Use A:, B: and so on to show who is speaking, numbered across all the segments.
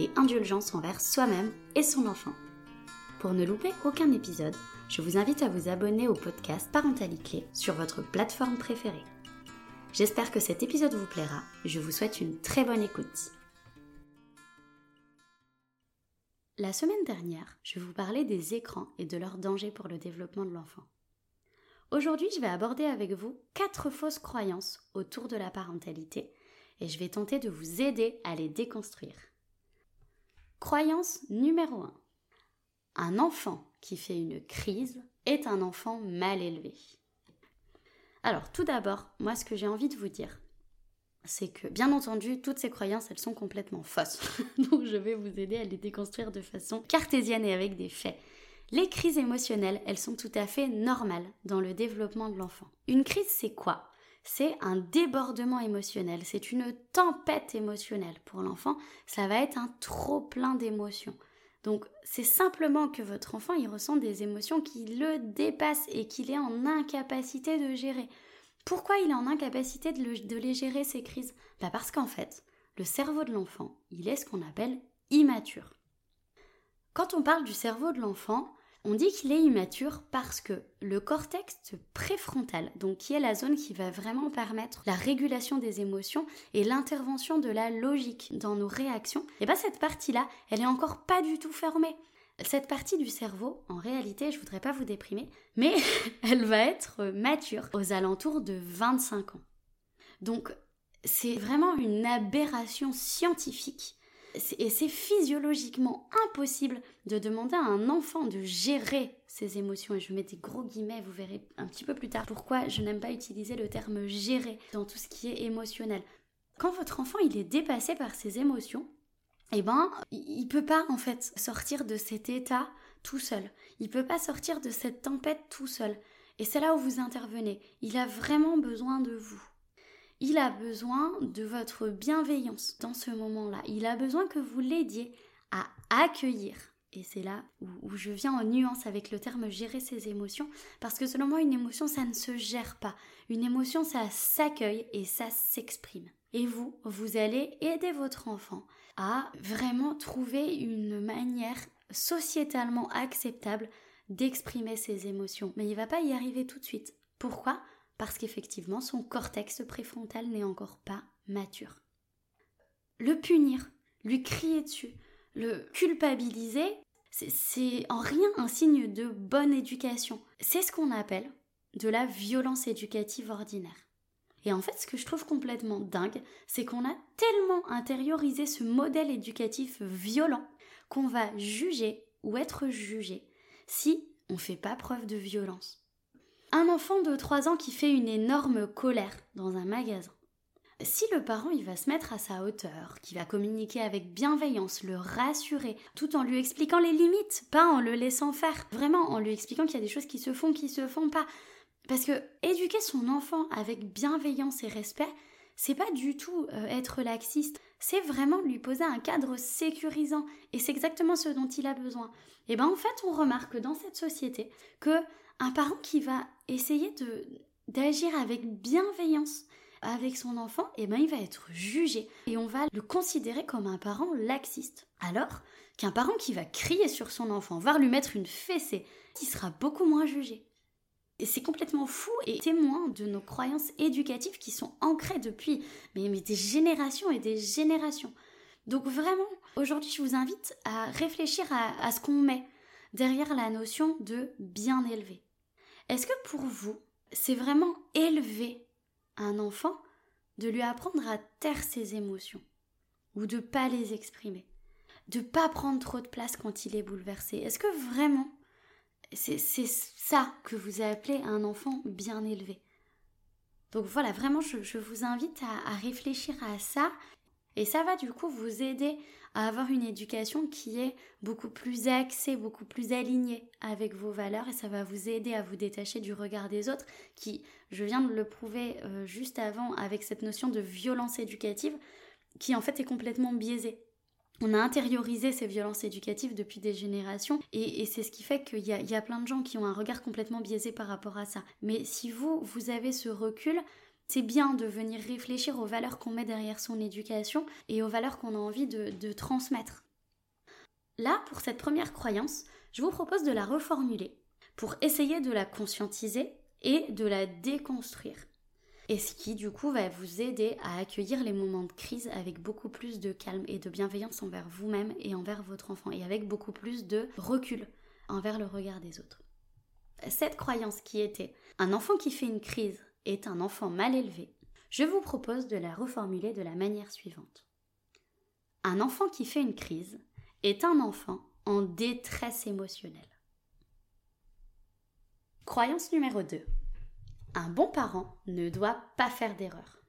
A: et indulgence envers soi-même et son enfant. Pour ne louper aucun épisode, je vous invite à vous abonner au podcast Parentalité sur votre plateforme préférée. J'espère que cet épisode vous plaira. Je vous souhaite une très bonne écoute. La semaine dernière, je vous parlais des écrans et de leurs dangers pour le développement de l'enfant. Aujourd'hui, je vais aborder avec vous quatre fausses croyances autour de la parentalité et je vais tenter de vous aider à les déconstruire. Croyance numéro 1. Un enfant qui fait une crise est un enfant mal élevé. Alors tout d'abord, moi ce que j'ai envie de vous dire, c'est que bien entendu, toutes ces croyances, elles sont complètement fausses. Donc je vais vous aider à les déconstruire de façon cartésienne et avec des faits. Les crises émotionnelles, elles sont tout à fait normales dans le développement de l'enfant. Une crise, c'est quoi? C'est un débordement émotionnel, c'est une tempête émotionnelle pour l'enfant, ça va être un trop plein d'émotions. Donc c'est simplement que votre enfant il ressent des émotions qui le dépassent et qu'il est en incapacité de gérer. Pourquoi il est en incapacité de, les gérer ces crises? Bah Parce qu'en fait, le cerveau de l'enfant, il est ce qu'on appelle immature. Quand on parle du cerveau de l'enfant, on dit qu'il est immature parce que le cortex préfrontal, donc qui est la zone qui va vraiment permettre la régulation des émotions et l'intervention de la logique dans nos réactions, et eh bien cette partie-là, elle est encore pas du tout fermée. Cette partie du cerveau, en réalité, je voudrais pas vous déprimer, mais elle va être mature aux alentours de 25 ans. Donc c'est vraiment une aberration scientifique et c'est physiologiquement impossible de demander à un enfant de gérer ses émotions. Et je mets des gros guillemets, vous verrez un petit peu plus tard pourquoi je n'aime pas utiliser le terme gérer dans tout ce qui est émotionnel. Quand votre enfant il est dépassé par ses émotions, eh ben, il peut pas en fait sortir de cet état tout seul. Il peut pas sortir de cette tempête tout seul. Et c'est là où vous intervenez. Il a vraiment besoin de vous. Il a besoin de votre bienveillance dans ce moment-là. Il a besoin que vous l'aidiez à accueillir. Et c'est là où, je viens en nuance avec le terme gérer ses émotions, parce que selon moi, une émotion, ça ne se gère pas. Une émotion, ça s'accueille et ça s'exprime. Et vous, vous allez aider votre enfant à vraiment trouver une manière sociétalement acceptable d'exprimer ses émotions. Mais il va pas y arriver tout de suite. Pourquoi? Parce qu'effectivement son cortex préfrontal n'est encore pas mature. Le punir, lui crier dessus, le culpabiliser, c'est en rien un signe de bonne éducation. C'est ce qu'on appelle de la violence éducative ordinaire. Et en fait, ce que je trouve complètement dingue, c'est qu'on a tellement intériorisé ce modèle éducatif violent qu'on va juger ou être jugé si on ne fait pas preuve de violence. Un enfant de 3 ans qui fait une énorme colère dans un magasin. Si le parent il va se mettre à sa hauteur, qui va communiquer avec bienveillance, le rassurer, tout en lui expliquant les limites, pas en le laissant faire, vraiment en lui expliquant qu'il y a des choses qui se font, qui se font pas. Parce que éduquer son enfant avec bienveillance et respect, c'est pas du tout euh, être laxiste, c'est vraiment lui poser un cadre sécurisant et c'est exactement ce dont il a besoin. Et ben en fait, on remarque dans cette société que un parent qui va essayer de d'agir avec bienveillance avec son enfant, eh ben il va être jugé et on va le considérer comme un parent laxiste. Alors qu'un parent qui va crier sur son enfant, voire lui mettre une fessée, il sera beaucoup moins jugé. C'est complètement fou et témoin de nos croyances éducatives qui sont ancrées depuis mais, des générations et des générations. Donc vraiment, aujourd'hui, je vous invite à réfléchir à ce qu'on met derrière la notion de bien élevé. Est-ce que pour vous, c'est vraiment élever un enfant de lui apprendre à taire ses émotions ou de pas les exprimer, de pas prendre trop de place quand il est bouleversé? Est-ce que vraiment c'est ça que vous appelez un enfant bien élevé. Donc voilà, vraiment, je, vous invite à, réfléchir à ça. Et ça va du coup vous aider à avoir une éducation qui est beaucoup plus axée, beaucoup plus alignée avec vos valeurs. Et ça va vous aider à vous détacher du regard des autres qui, je viens de le prouver euh, juste avant avec cette notion de violence éducative qui en fait est complètement biaisée. On a intériorisé ces violences éducatives depuis des générations et, c'est ce qui fait qu'il y, a plein de gens qui ont un regard complètement biaisé par rapport à ça. Mais si vous, vous avez ce recul, c'est bien de venir réfléchir aux valeurs qu'on met derrière son éducation et aux valeurs qu'on a envie de, transmettre. Là, pour cette première croyance, je vous propose de la reformuler pour essayer de la conscientiser et de la déconstruire. Et ce qui, du coup, va vous aider à accueillir les moments de crise avec beaucoup plus de calme et de bienveillance envers vous-même et envers votre enfant, et avec beaucoup plus de recul envers le regard des autres. Cette croyance qui était un enfant qui fait une crise est un enfant mal élevé, je vous propose de la reformuler de la manière suivante. Un enfant qui fait une crise est un enfant en détresse émotionnelle. Croyance numéro 2. Un bon parent ne doit pas faire d'erreur.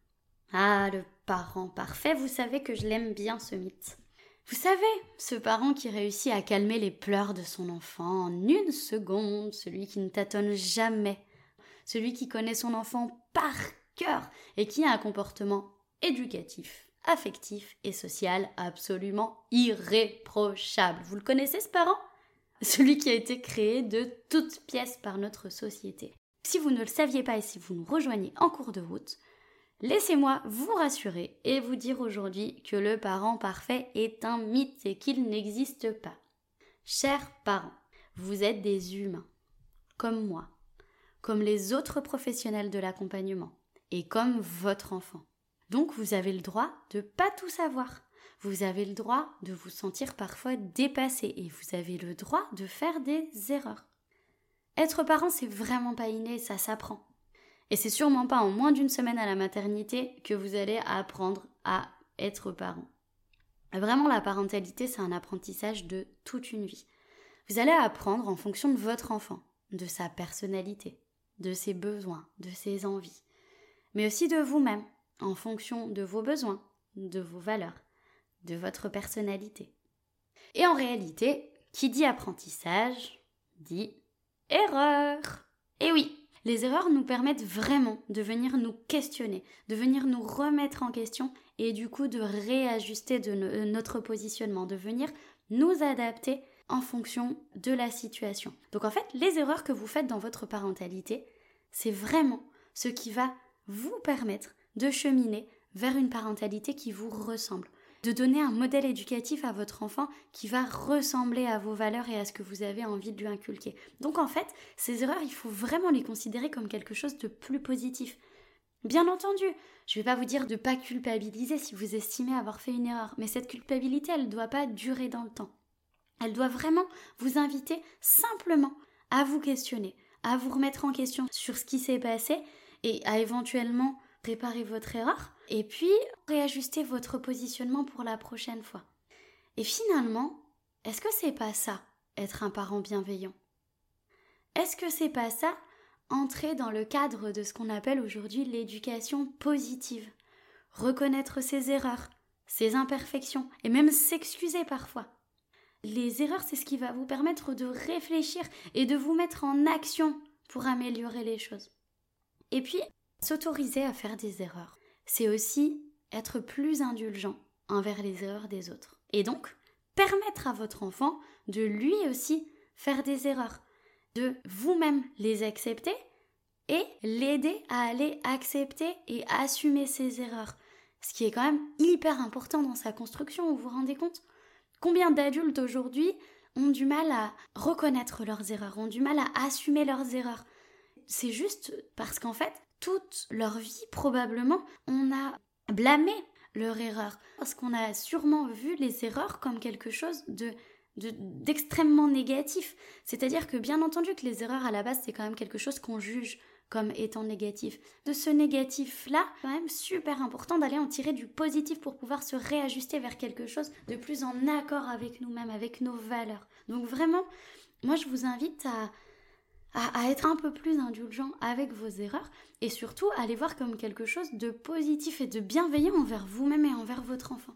A: Ah, le parent parfait, vous savez que je l'aime bien ce mythe. Vous savez, ce parent qui réussit à calmer les pleurs de son enfant en une seconde, celui qui ne tâtonne jamais, celui qui connaît son enfant par cœur et qui a un comportement éducatif, affectif et social absolument irréprochable. Vous le connaissez ce parent? Celui qui a été créé de toutes pièces par notre société. Si vous ne le saviez pas et si vous nous rejoignez en cours de route, laissez-moi vous rassurer et vous dire aujourd'hui que le parent parfait est un mythe et qu'il n'existe pas. Chers parents, vous êtes des humains, comme moi, comme les autres professionnels de l'accompagnement et comme votre enfant. Donc vous avez le droit de pas tout savoir. Vous avez le droit de vous sentir parfois dépassé et vous avez le droit de faire des erreurs. Être parent, c'est vraiment pas inné, ça s'apprend. Et c'est sûrement pas en moins d'une semaine à la maternité que vous allez apprendre à être parent. Vraiment, la parentalité, c'est un apprentissage de toute une vie. Vous allez apprendre en fonction de votre enfant, de sa personnalité, de ses besoins, de ses envies, mais aussi de vous-même, en fonction de vos besoins, de vos valeurs, de votre personnalité. Et en réalité, qui dit apprentissage dit erreur. Et oui, les erreurs nous permettent vraiment de venir nous questionner, de venir nous remettre en question et du coup de réajuster de notre positionnement, de venir nous adapter en fonction de la situation. Donc en fait, les erreurs que vous faites dans votre parentalité, c'est vraiment ce qui va vous permettre de cheminer vers une parentalité qui vous ressemble, de donner un modèle éducatif à votre enfant qui va ressembler à vos valeurs et à ce que vous avez envie de lui inculquer. Donc en fait, ces erreurs, il faut vraiment les considérer comme quelque chose de plus positif. Bien entendu, je ne vais pas vous dire de ne pas culpabiliser si vous estimez avoir fait une erreur, mais cette culpabilité, elle ne doit pas durer dans le temps. Elle doit vraiment vous inviter simplement à vous questionner, à vous remettre en question sur ce qui s'est passé et à éventuellement réparer votre erreur et puis réajuster votre positionnement pour la prochaine fois. Et finalement, est-ce que c'est pas ça, être un parent bienveillant? Est-ce que c'est pas ça, entrer dans le cadre de ce qu'on appelle aujourd'hui l'éducation positive? Reconnaître ses erreurs, ses imperfections et même s'excuser parfois les erreurs, c'est ce qui va vous permettre de réfléchir et de vous mettre en action pour améliorer les choses. Et puis, s'autoriser à faire des erreurs, c'est aussi être plus indulgent envers les erreurs des autres. Et donc, permettre à votre enfant de lui aussi faire des erreurs, de vous-même les accepter et l'aider à aller accepter et assumer ses erreurs. Ce qui est quand même hyper important dans sa construction, vous vous rendez compte? Combien d'adultes aujourd'hui ont du mal à reconnaître leurs erreurs, ont du mal à assumer leurs erreurs? C'est juste parce qu'en fait, toute leur vie, probablement, on a blâmé leur erreur. Parce qu'on a sûrement vu les erreurs comme quelque chose de d'extrêmement négatif. C'est-à-dire que bien entendu que les erreurs à la base c'est quand même quelque chose qu'on juge comme étant négatif. De ce négatif-là, quand même super important d'aller en tirer du positif pour pouvoir se réajuster vers quelque chose de plus en accord avec nous-mêmes, avec nos valeurs. Donc vraiment, moi je vous invite à, à, être un peu plus indulgent avec vos erreurs et surtout à les voir comme quelque chose de positif et de bienveillant envers vous-même et envers votre enfant.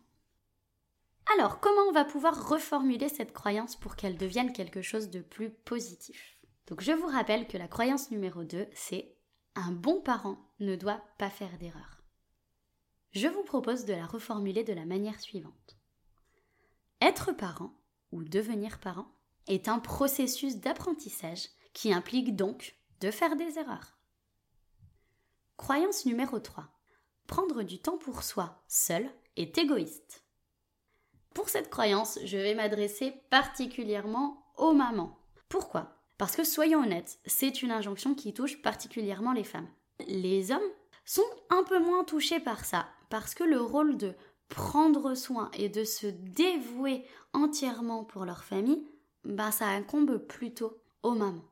A: Alors, comment on va pouvoir reformuler cette croyance pour qu'elle devienne quelque chose de plus positif? Donc, je vous rappelle que la croyance numéro 2, c'est un bon parent ne doit pas faire d'erreur. Je vous propose de la reformuler de la manière suivante. Être parent, ou devenir parent, est un processus d'apprentissage qui implique donc de faire des erreurs. Croyance numéro 3. Prendre du temps pour soi, seul, est égoïste. Pour cette croyance, je vais m'adresser particulièrement aux mamans. Pourquoi? Parce que soyons honnêtes, c'est une injonction qui touche particulièrement les femmes. Les hommes sont un peu moins touchés par ça, parce que le rôle de prendre soin et de se dévouer entièrement pour leur famille, bah ça incombe plutôt aux mamans.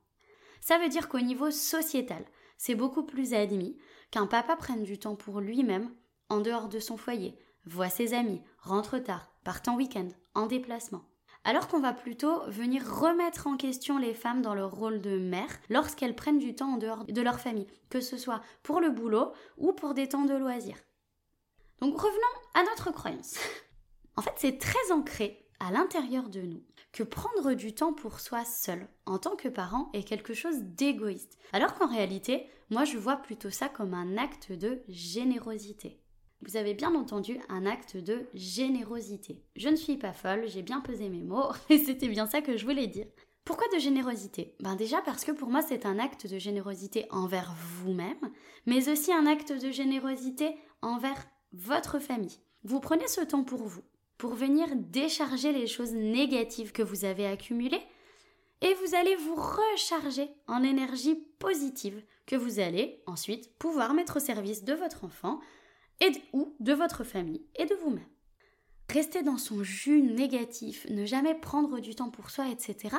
A: Ça veut dire qu'au niveau sociétal, c'est beaucoup plus admis qu'un papa prenne du temps pour lui-même en dehors de son foyer, voit ses amis, rentre tard, part en week-end, en déplacement. Alors qu'on va plutôt venir remettre en question les femmes dans leur rôle de mère lorsqu'elles prennent du temps en dehors de leur famille, que ce soit pour le boulot ou pour des temps de loisirs. Donc revenons à notre croyance. en fait, c'est très ancré à l'intérieur de nous que prendre du temps pour soi seul en tant que parent est quelque chose d'égoïste. Alors qu'en réalité, moi je vois plutôt ça comme un acte de générosité. Vous avez bien entendu un acte de générosité. Je ne suis pas folle, j'ai bien pesé mes mots et c'était bien ça que je voulais dire. Pourquoi de générosité? Ben déjà parce que pour moi c'est un acte de générosité envers vous-même, mais aussi un acte de générosité envers votre famille. Vous prenez ce temps pour vous, pour venir décharger les choses négatives que vous avez accumulées, et vous allez vous recharger en énergie positive que vous allez ensuite pouvoir mettre au service de votre enfant et ou de votre famille et de vous-même. Rester dans son jus négatif, ne jamais prendre du temps pour soi, etc.,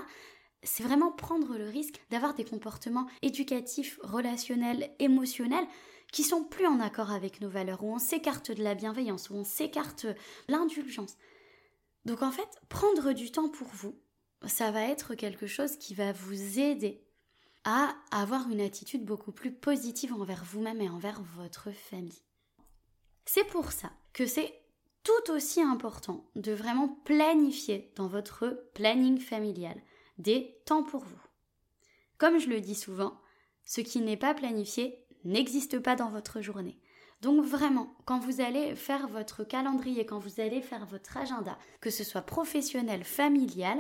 A: c'est vraiment prendre le risque d'avoir des comportements éducatifs, relationnels, émotionnels qui sont plus en accord avec nos valeurs, où on s'écarte de la bienveillance, où on s'écarte de l'indulgence. Donc en fait, prendre du temps pour vous, ça va être quelque chose qui va vous aider à avoir une attitude beaucoup plus positive envers vous-même et envers votre famille. C'est pour ça que c'est tout aussi important de vraiment planifier dans votre planning familial des temps pour vous. Comme je le dis souvent, ce qui n'est pas planifié n'existe pas dans votre journée. Donc vraiment, quand vous allez faire votre calendrier, quand vous allez faire votre agenda, que ce soit professionnel, familial,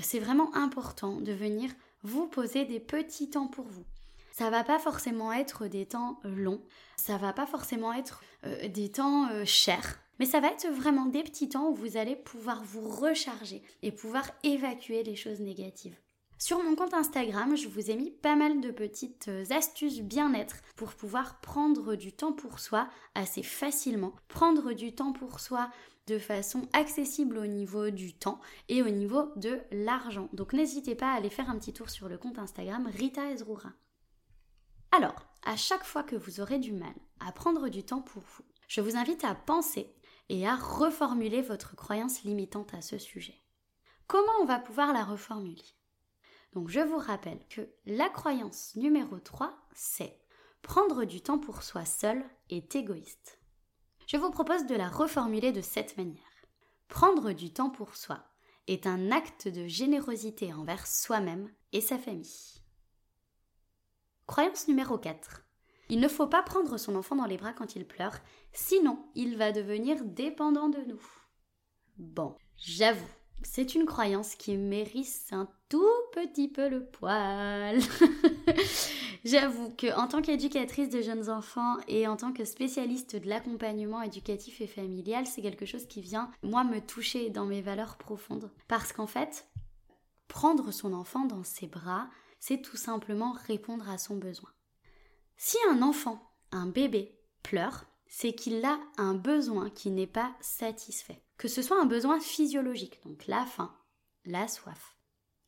A: c'est vraiment important de venir vous poser des petits temps pour vous. Ça va pas forcément être des temps longs, ça va pas forcément être euh, des temps euh, chers, mais ça va être vraiment des petits temps où vous allez pouvoir vous recharger et pouvoir évacuer les choses négatives. Sur mon compte Instagram, je vous ai mis pas mal de petites euh, astuces bien-être pour pouvoir prendre du temps pour soi assez facilement, prendre du temps pour soi de façon accessible au niveau du temps et au niveau de l'argent. Donc n'hésitez pas à aller faire un petit tour sur le compte Instagram Rita Ezroura. Alors, à chaque fois que vous aurez du mal à prendre du temps pour vous, je vous invite à penser et à reformuler votre croyance limitante à ce sujet. Comment on va pouvoir la reformuler? Donc je vous rappelle que la croyance numéro 3, c'est prendre du temps pour soi seul est égoïste. Je vous propose de la reformuler de cette manière. Prendre du temps pour soi est un acte de générosité envers soi-même et sa famille. Croyance numéro 4. Il ne faut pas prendre son enfant dans les bras quand il pleure, sinon il va devenir dépendant de nous. Bon, j'avoue, c'est une croyance qui mérite un tout petit peu le poil. J'avoue que en tant qu'éducatrice de jeunes enfants et en tant que spécialiste de l'accompagnement éducatif et familial, c'est quelque chose qui vient moi me toucher dans mes valeurs profondes parce qu'en fait, prendre son enfant dans ses bras, c'est tout simplement répondre à son besoin. Si un enfant, un bébé, pleure, c'est qu'il a un besoin qui n'est pas satisfait. Que ce soit un besoin physiologique, donc la faim, la soif,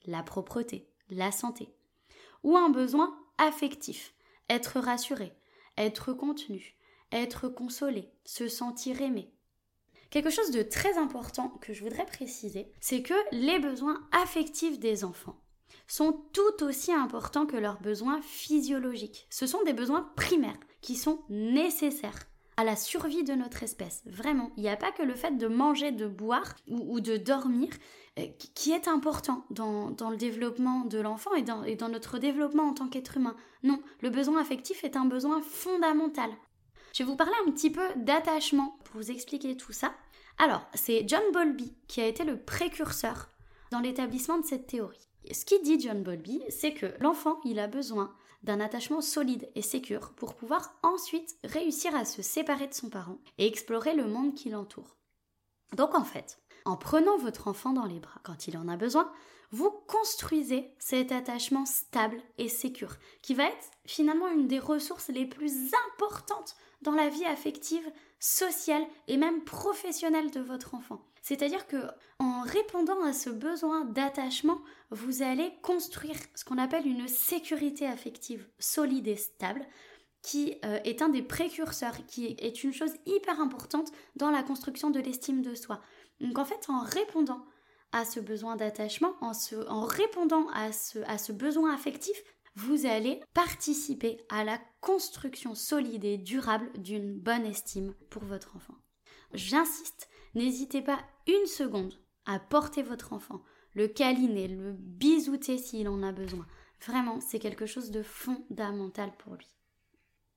A: la propreté, la santé, ou un besoin affectif, être rassuré, être contenu, être consolé, se sentir aimé. Quelque chose de très important que je voudrais préciser, c'est que les besoins affectifs des enfants sont tout aussi importants que leurs besoins physiologiques. Ce sont des besoins primaires qui sont nécessaires à la survie de notre espèce. Vraiment, il n'y a pas que le fait de manger, de boire ou, de dormir euh, qui est important dans, le développement de l'enfant et dans, dans notre développement en tant qu'être humain. Non, le besoin affectif est un besoin fondamental. Je vais vous parler un petit peu d'attachement pour vous expliquer tout ça. Alors, c'est John Bowlby qui a été le précurseur dans l'établissement de cette théorie. Ce qu'il dit John Bowlby, c'est que l'enfant, il a besoin d'un attachement solide et sécure pour pouvoir ensuite réussir à se séparer de son parent et explorer le monde qui l'entoure. Donc en fait, en prenant votre enfant dans les bras quand il en a besoin, vous construisez cet attachement stable et sécure, qui va être finalement une des ressources les plus importantes dans la vie affective, sociale et même professionnelle de votre enfant. C'est-à-dire que en répondant à ce besoin d'attachement, vous allez construire ce qu'on appelle une sécurité affective solide et stable qui euh, est un des précurseurs, qui est une chose hyper importante dans la construction de l'estime de soi. Donc en fait, en répondant à ce besoin d'attachement, en, en, répondant à ce, à ce besoin affectif, vous allez participer à la construction solide et durable d'une bonne estime pour votre enfant. J'insiste, n'hésitez pas une seconde à porter votre enfant, le câliner, le bisouter s'il en a besoin. Vraiment, c'est quelque chose de fondamental pour lui.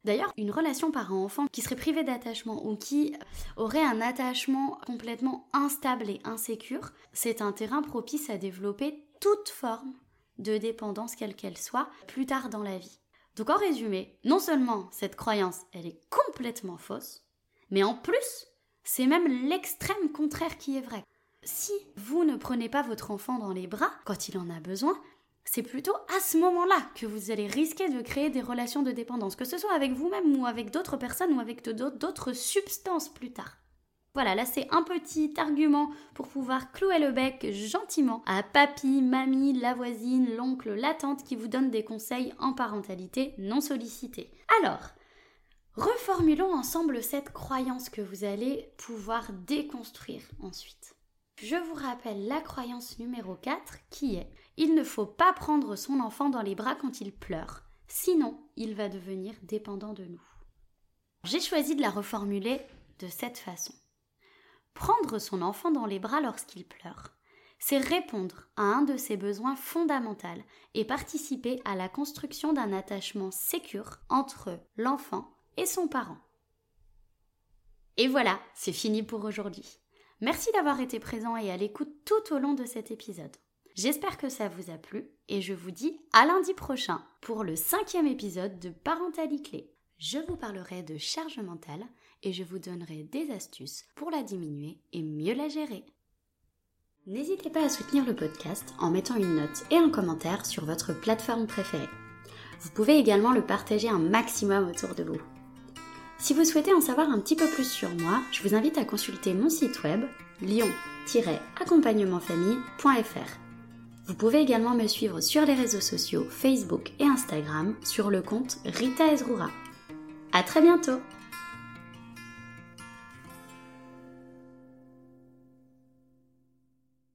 A: D'ailleurs, une relation parent-enfant qui serait privée d'attachement ou qui aurait un attachement complètement instable et insécure, c'est un terrain propice à développer toute forme de dépendance quelle qu'elle soit plus tard dans la vie. Donc en résumé, non seulement cette croyance, elle est complètement fausse, mais en plus, c'est même l'extrême contraire qui est vrai. Si vous ne prenez pas votre enfant dans les bras quand il en a besoin, c'est plutôt à ce moment-là que vous allez risquer de créer des relations de dépendance, que ce soit avec vous-même ou avec d'autres personnes ou avec d'autres substances plus tard. Voilà, là c'est un petit argument pour pouvoir clouer le bec gentiment à papy, mamie, la voisine, l'oncle, la tante qui vous donne des conseils en parentalité non sollicités. Alors, reformulons ensemble cette croyance que vous allez pouvoir déconstruire ensuite. Je vous rappelle la croyance numéro 4 qui est il ne faut pas prendre son enfant dans les bras quand il pleure, sinon il va devenir dépendant de nous. J'ai choisi de la reformuler de cette façon. Prendre son enfant dans les bras lorsqu'il pleure, c'est répondre à un de ses besoins fondamentaux et participer à la construction d'un attachement sécure entre l'enfant et son parent. Et voilà, c'est fini pour aujourd'hui. Merci d'avoir été présent et à l'écoute tout au long de cet épisode. J'espère que ça vous a plu et je vous dis à lundi prochain pour le cinquième épisode de Parentalité. Je vous parlerai de charge mentale et je vous donnerai des astuces pour la diminuer et mieux la gérer. N'hésitez pas à soutenir le podcast en mettant une note et un commentaire sur votre plateforme préférée. Vous pouvez également le partager un maximum autour de vous. Si vous souhaitez en savoir un petit peu plus sur moi, je vous invite à consulter mon site web lion-accompagnementfamille.fr vous pouvez également me suivre sur les réseaux sociaux Facebook et Instagram sur le compte Rita Ezrura. À très bientôt